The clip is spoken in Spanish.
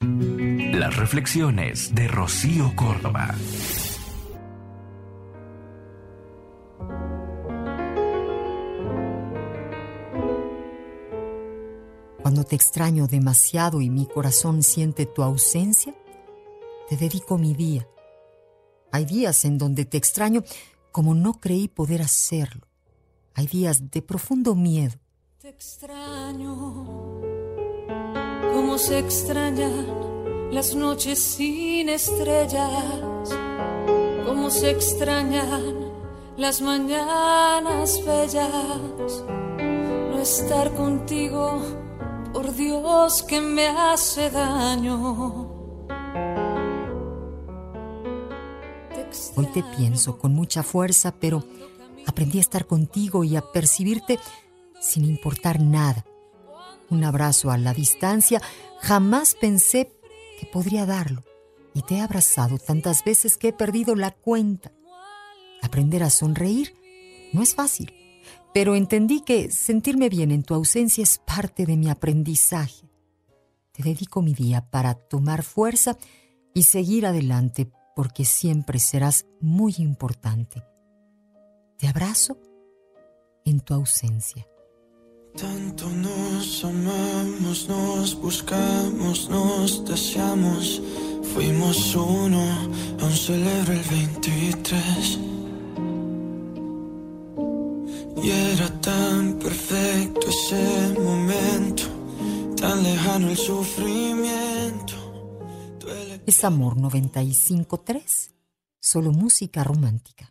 Las reflexiones de Rocío Córdoba. Cuando te extraño demasiado y mi corazón siente tu ausencia, te dedico mi día. Hay días en donde te extraño como no creí poder hacerlo. Hay días de profundo miedo. Te extraño se extrañan las noches sin estrellas, como se extrañan las mañanas bellas. No estar contigo, por Dios que me hace daño. Hoy te pienso con mucha fuerza, pero aprendí a estar contigo y a percibirte sin importar nada. Un abrazo a la distancia, jamás pensé que podría darlo. Y te he abrazado tantas veces que he perdido la cuenta. Aprender a sonreír no es fácil, pero entendí que sentirme bien en tu ausencia es parte de mi aprendizaje. Te dedico mi día para tomar fuerza y seguir adelante porque siempre serás muy importante. Te abrazo en tu ausencia. Tanto nos amamos, nos buscamos, nos deseamos. Fuimos uno, aún celebro el 23. Y era tan perfecto ese momento, tan lejano el sufrimiento. Es Amor 95.3, solo música romántica.